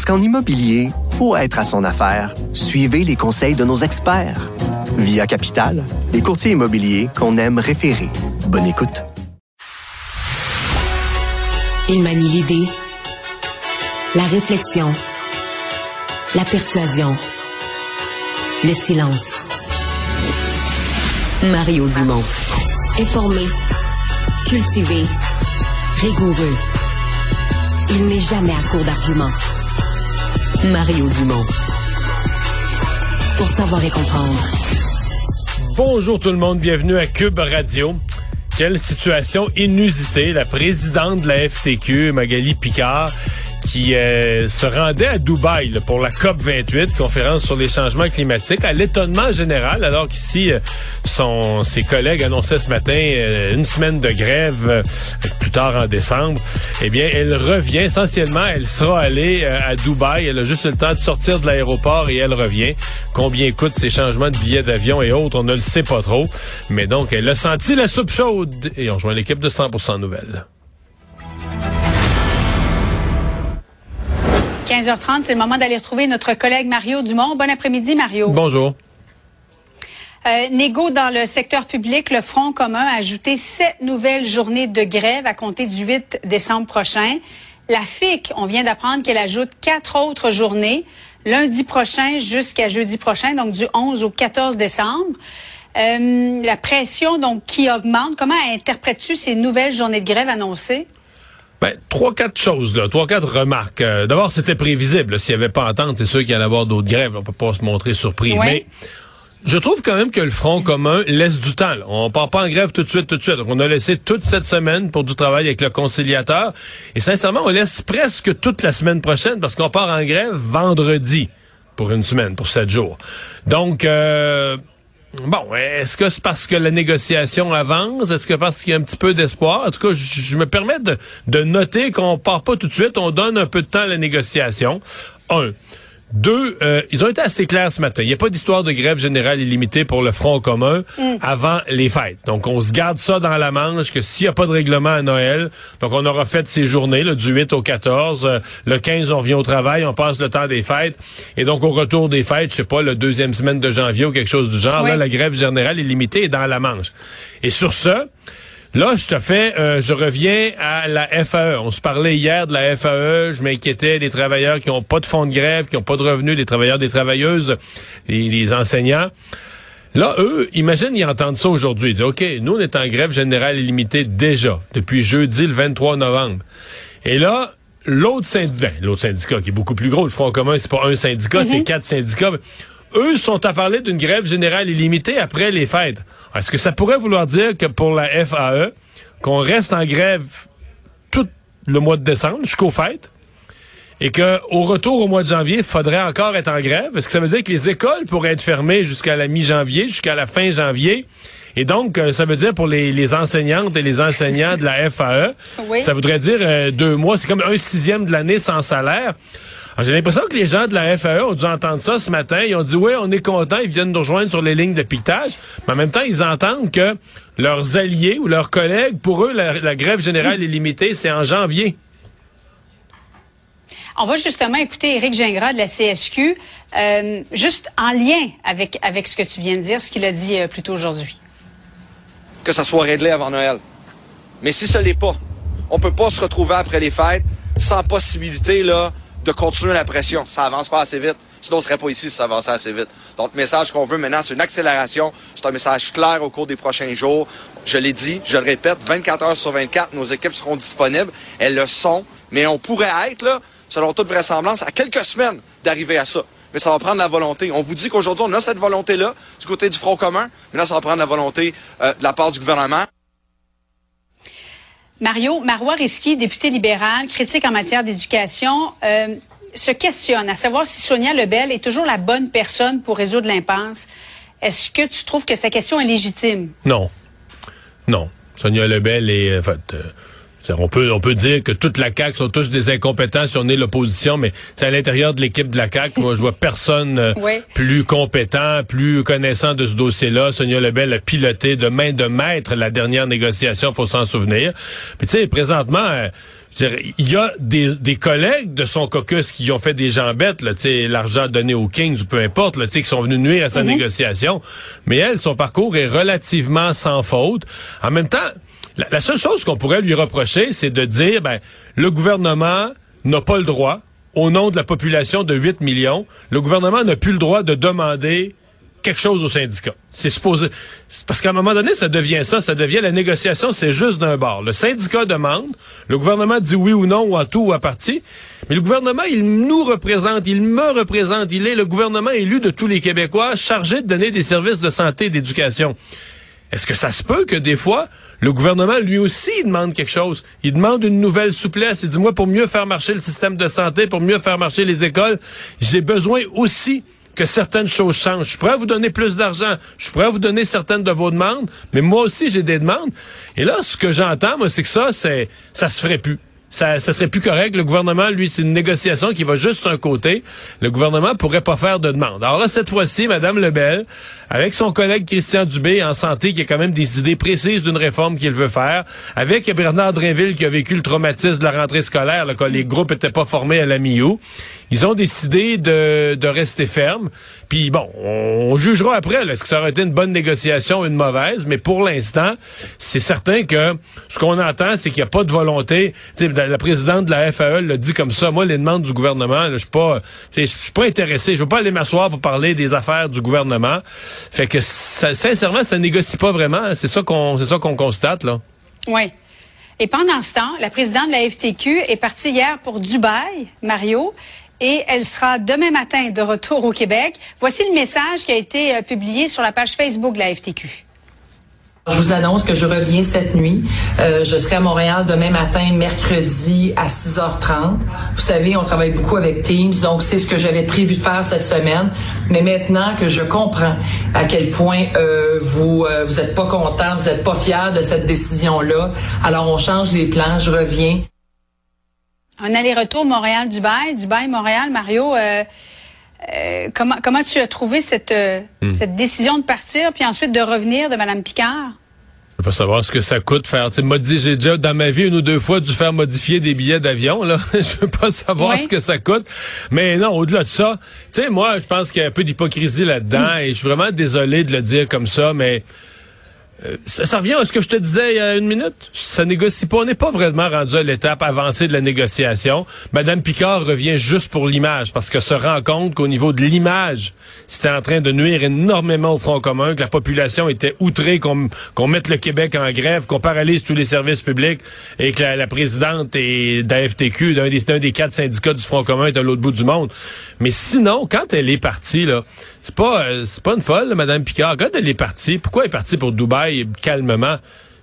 Parce qu'en immobilier, pour être à son affaire, suivez les conseils de nos experts. Via Capital, les courtiers immobiliers qu'on aime référer. Bonne écoute. Il manie l'idée, la réflexion, la persuasion, le silence. Mario Dumont. Informé, cultivé, rigoureux. Il n'est jamais à court d'arguments. Mario Dumont. Pour savoir et comprendre. Bonjour tout le monde, bienvenue à Cube Radio. Quelle situation inusitée. La présidente de la FCQ, Magali Picard, qui euh, se rendait à Dubaï pour la COP 28, conférence sur les changements climatiques, à l'étonnement général, alors qu'ici, euh, son, ses collègues annonçaient ce matin euh, une semaine de grève plus tard en décembre. Eh bien, elle revient essentiellement, elle sera allée à Dubaï, elle a juste le temps de sortir de l'aéroport et elle revient. Combien coûtent ces changements de billets d'avion et autres, on ne le sait pas trop. Mais donc, elle a senti la soupe chaude et on rejoint l'équipe de 100% Nouvelles. 15h30, c'est le moment d'aller retrouver notre collègue Mario Dumont. Bon après-midi, Mario. Bonjour. Euh, négo dans le secteur public, le Front commun a ajouté sept nouvelles journées de grève à compter du 8 décembre prochain. La FIC, on vient d'apprendre qu'elle ajoute quatre autres journées, lundi prochain jusqu'à jeudi prochain, donc du 11 au 14 décembre. Euh, la pression donc qui augmente, comment interprètes-tu ces nouvelles journées de grève annoncées? Ben, trois, quatre choses, là. Trois, quatre remarques. Euh, D'abord, c'était prévisible. S'il n'y avait pas entente, c'est sûr qu'il allait y avoir d'autres grèves. On peut pas se montrer surpris. Mais je trouve quand même que le Front commun laisse du temps. Là. On part pas en grève tout de suite, tout de suite. Donc, on a laissé toute cette semaine pour du travail avec le conciliateur. Et sincèrement, on laisse presque toute la semaine prochaine parce qu'on part en grève vendredi pour une semaine, pour sept jours. Donc, euh, Bon, est-ce que c'est parce que la négociation avance? Est-ce que parce qu'il y a un petit peu d'espoir? En tout cas, je, me permets de, de noter qu'on part pas tout de suite, on donne un peu de temps à la négociation. Un. Deux, euh, ils ont été assez clairs ce matin. Il n'y a pas d'histoire de grève générale illimitée pour le Front commun mm. avant les fêtes. Donc, on se garde ça dans la manche que s'il n'y a pas de règlement à Noël, donc on aura fait ces journées, là, du 8 au 14. Euh, le 15, on revient au travail, on passe le temps des fêtes. Et donc, au retour des fêtes, je sais pas, la deuxième semaine de janvier ou quelque chose du genre, là, la grève générale illimitée est dans la manche. Et sur ce, Là, je te fais, euh, je reviens à la FAE. On se parlait hier de la FAE. Je m'inquiétais des travailleurs qui n'ont pas de fonds de grève, qui n'ont pas de revenus, des travailleurs, des travailleuses, les, enseignants. Là, eux, imagine, ils entendent ça aujourd'hui. Ils disent, OK, nous, on est en grève générale illimitée déjà, depuis jeudi le 23 novembre. Et là, l'autre syndicat, ben, l'autre syndicat qui est beaucoup plus gros, le Front commun, c'est pas un syndicat, c'est mhm. quatre syndicats. Eux sont à parler d'une grève générale illimitée après les fêtes. Est-ce que ça pourrait vouloir dire que pour la FAE, qu'on reste en grève tout le mois de décembre jusqu'aux fêtes? Et qu'au retour au mois de janvier, il faudrait encore être en grève? Est-ce que ça veut dire que les écoles pourraient être fermées jusqu'à la mi-janvier, jusqu'à la fin janvier? Et donc, euh, ça veut dire pour les, enseignantes et les enseignants de la FAE, ça voudrait dire euh, deux mois, c'est comme un sixième de l'année sans salaire. J'ai l'impression que les gens de la FAE ont dû entendre ça ce matin. Ils ont dit, oui, on est contents, ils viennent nous rejoindre sur les lignes de piquetage. Mais en même temps, ils entendent que leurs alliés ou leurs collègues, pour eux, la, grève générale est limitée, c'est en janvier. On va justement écouter Éric Gingras de la CSQ, euh, juste en lien avec, avec ce que tu viens de dire, ce qu'il a dit euh, plus tôt aujourd'hui. Que ça soit réglé avant Noël. Mais si ce n'est pas, on peut pas se retrouver après les fêtes sans possibilité là, de continuer la pression. Ça avance pas assez vite. Sinon, on serait pas ici si ça avançait assez vite. Donc, le message qu'on veut maintenant, c'est une accélération. C'est un message clair au cours des prochains jours. Je l'ai dit, je le répète, 24 heures sur 24, nos équipes seront disponibles. Elles le sont. Mais on pourrait être, là, selon toute vraisemblance, à quelques semaines d'arriver à ça. Mais ça va prendre la volonté. On vous dit qu'aujourd'hui, on a cette volonté-là du côté du Front commun. Là, ça va prendre la volonté euh, de la part du gouvernement. Mario, Marois député libéral, critique en matière d'éducation. Euh, se questionnent à savoir si Sonia Lebel est toujours la bonne personne pour résoudre l'impasse. Est-ce que tu trouves que sa question est légitime? Non. Non. Sonia Lebel est, euh, on peut, on peut dire que toute la CAQ sont tous des incompétents si on est l'opposition, mais c'est à l'intérieur de l'équipe de la CAQ. Moi, je vois personne euh, plus compétent, plus connaissant de ce dossier-là. Sonia Lebel a piloté de main de maître la dernière négociation, faut s'en souvenir. Puis tu sais, présentement, euh, il y a des, des, collègues de son caucus qui ont fait des jambettes, là, l'argent donné aux Kings ou peu importe, là, qui sont venus nuire à sa mhm. négociation. Mais elle, son parcours est relativement sans faute. En même temps, la, seule chose qu'on pourrait lui reprocher, c'est de dire, ben, le gouvernement n'a pas le droit, au nom de la population de 8 millions, le gouvernement n'a plus le droit de demander quelque chose au syndicat. C'est supposé parce qu'à un moment donné, ça devient ça, ça devient la négociation, c'est juste d'un bord. Le syndicat demande, le gouvernement dit oui ou non ou à tout ou à partie, mais le gouvernement, il nous représente, il me représente, il est le gouvernement élu de tous les Québécois chargé de donner des services de santé et d'éducation. Est-ce que ça se peut que des fois le gouvernement, lui aussi, demande quelque chose. Il demande une nouvelle souplesse. Il dit, moi, pour mieux faire marcher le système de santé, pour mieux faire marcher les écoles, j'ai besoin aussi que certaines choses changent. Je à vous donner plus d'argent. Je à vous donner certaines de vos demandes. Mais moi aussi, j'ai des demandes. Et là, ce que j'entends, moi, c'est que ça, c'est, ça se ferait plus ça, ça serait plus correct. Le gouvernement, lui, c'est une négociation qui va juste un côté. Le gouvernement pourrait pas faire de demande. Alors là, cette fois-ci, Madame Lebel, avec son collègue Christian Dubé en santé, qui a quand même des idées précises d'une réforme qu'il veut faire, avec Bernard Drinville qui a vécu le traumatisme de la rentrée scolaire, là, quand les groupes étaient pas formés à la MIO, ils ont décidé de, rester fermes. Puis bon, on, jugera après, est-ce que ça aurait été une bonne négociation ou une mauvaise, mais pour l'instant, c'est certain que ce qu'on entend, c'est qu'il n'y a pas de volonté la, présidente de la FAE l'a dit comme ça. Moi, les demandes du gouvernement, je suis pas, je suis pas intéressé. Je veux pas aller m'asseoir pour parler des affaires du gouvernement. Fait que sincèrement, ça négocie pas vraiment. C'est ça qu'on, c'est ça qu'on constate là. Oui. Et pendant ce temps, la présidente de la FTQ est partie hier pour Dubaï, Mario, et elle sera demain matin de retour au Québec. Voici le message qui a été euh, publié sur la page Facebook de la FTQ. Je vous annonce que je reviens cette nuit. Euh, je serai à Montréal demain matin, mercredi à 6h30. Vous savez, on travaille beaucoup avec Teams, donc c'est ce que j'avais prévu de faire cette semaine. Mais maintenant que je comprends à quel point euh, vous euh, vous êtes pas content, vous êtes pas fier de cette décision-là, alors on change les plans. Je reviens. Un aller-retour Montréal-Dubaï, Dubaï-Montréal, Mario. comment, comment tu as trouvé cette, hmm. cette décision de partir puis ensuite de revenir de Mme Picard? Je veux pas savoir ce que ça coûte faire. J'ai déjà dans ma vie une ou deux fois dû faire modifier des billets d'avion. Là, je veux pas savoir ce que ça coûte. Mais non, au-delà de ça, tu sais, moi, je pense qu'il y a un peu d'hypocrisie là-dedans et je suis vraiment désolé de le dire comme ça, mais euh, ça, revient à ce que je te disais il y a une minute. Ça négocie pas. On n'est pas vraiment rendu à l'étape avancée de la négociation. Madame Picard revient juste pour l'image parce que se rend compte qu'au niveau de l'image, c'était en train de nuire énormément au Front commun, que la population était outrée qu'on mette le Québec en grève, qu'on paralyse tous les services publics et que la, présidente est d'AFTQ, d'un des, des quatre syndicats du Front commun, est à l'autre bout du monde. Mais sinon, quand elle est partie, là, c'est pas, euh, c'est pas une folle, Madame Picard. Quand elle est partie, pourquoi elle est partie pour Dubaï calmement?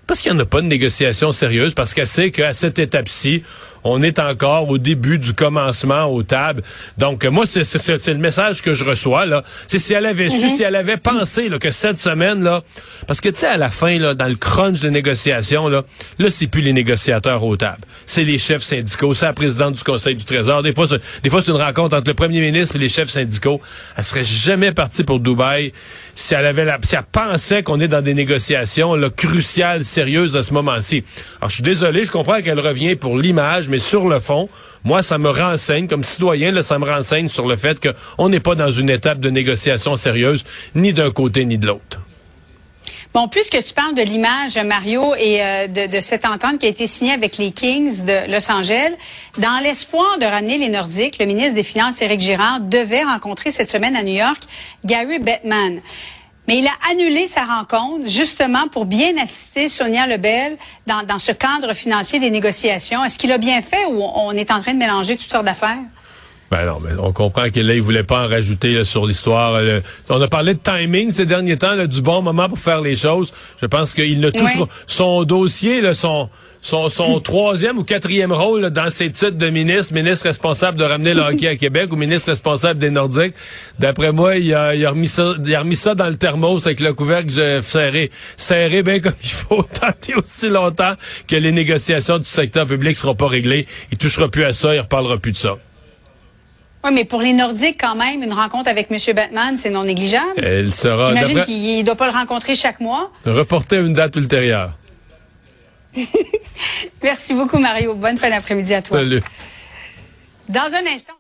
Parce qu'il n'y en a pas de négociation sérieuse, parce qu'elle sait qu'à cette étape-ci, on est encore au début du commencement aux tables. Donc, moi, c'est le message que je reçois, là. C'est si elle avait su, mhm. si elle avait pensé là, que cette semaine, là, parce que, tu sais, à la fin, là, dans le crunch de négociation, là, là, c'est plus les négociateurs aux tables. C'est les chefs syndicaux, c'est la présidente du Conseil du Trésor. Des fois, des fois, c'est une rencontre entre le premier ministre et les chefs syndicaux. Elle serait jamais partie pour Dubaï si elle avait la, si elle pensait qu'on est dans des négociations, là, cruciales, sérieuses à ce moment-ci. Alors, je suis désolé, je comprends qu'elle revient pour l'image, mais sur le fond, moi, ça me renseigne, comme citoyen, ça me renseigne sur le fait qu'on n'est pas dans une étape de négociation sérieuse, ni d'un côté ni de l'autre. Bon, puisque tu parles de l'image, Mario, et euh, de, cette entente qui a été signée avec les Kings de Los Angeles, dans l'espoir de ramener les Nordiques, le ministre des Finances, Éric Girard, devait rencontrer cette semaine à New York Gary Bettman. Mais il a annulé sa rencontre justement pour bien assister Sonia Lebel dans, dans ce cadre financier des négociations. Est-ce qu'il a bien fait ou on est en train de mélanger toutes sortes d'affaires? Ben non, mais on comprend que là, il voulait pas en rajouter sur l'histoire. on a parlé de timing ces derniers temps, du bon moment pour faire les choses. Je pense qu'il ne touche son dossier, là, son son, son troisième ou quatrième rôle dans ses titres de ministre, ministre responsable de ramener le hockey à Québec ou ministre responsable des Nordiques. D'après moi, il a, il a, remis ça, il a remis ça dans le thermos avec le couvercle serré, serré bien comme il faut, tenter aussi longtemps que les négociations du secteur public seront pas réglées. Il touchera plus à ça, il reparlera plus de ça. Oui, mais pour les Nordiques, quand même, une rencontre avec M. Batman, c'est non négligeable. Elle sera. J'imagine qu'il ne doit pas le rencontrer chaque mois. Reporter une date ultérieure. Merci beaucoup, Mario. Bonne fin d'après-midi à toi. Salut. Dans un instant.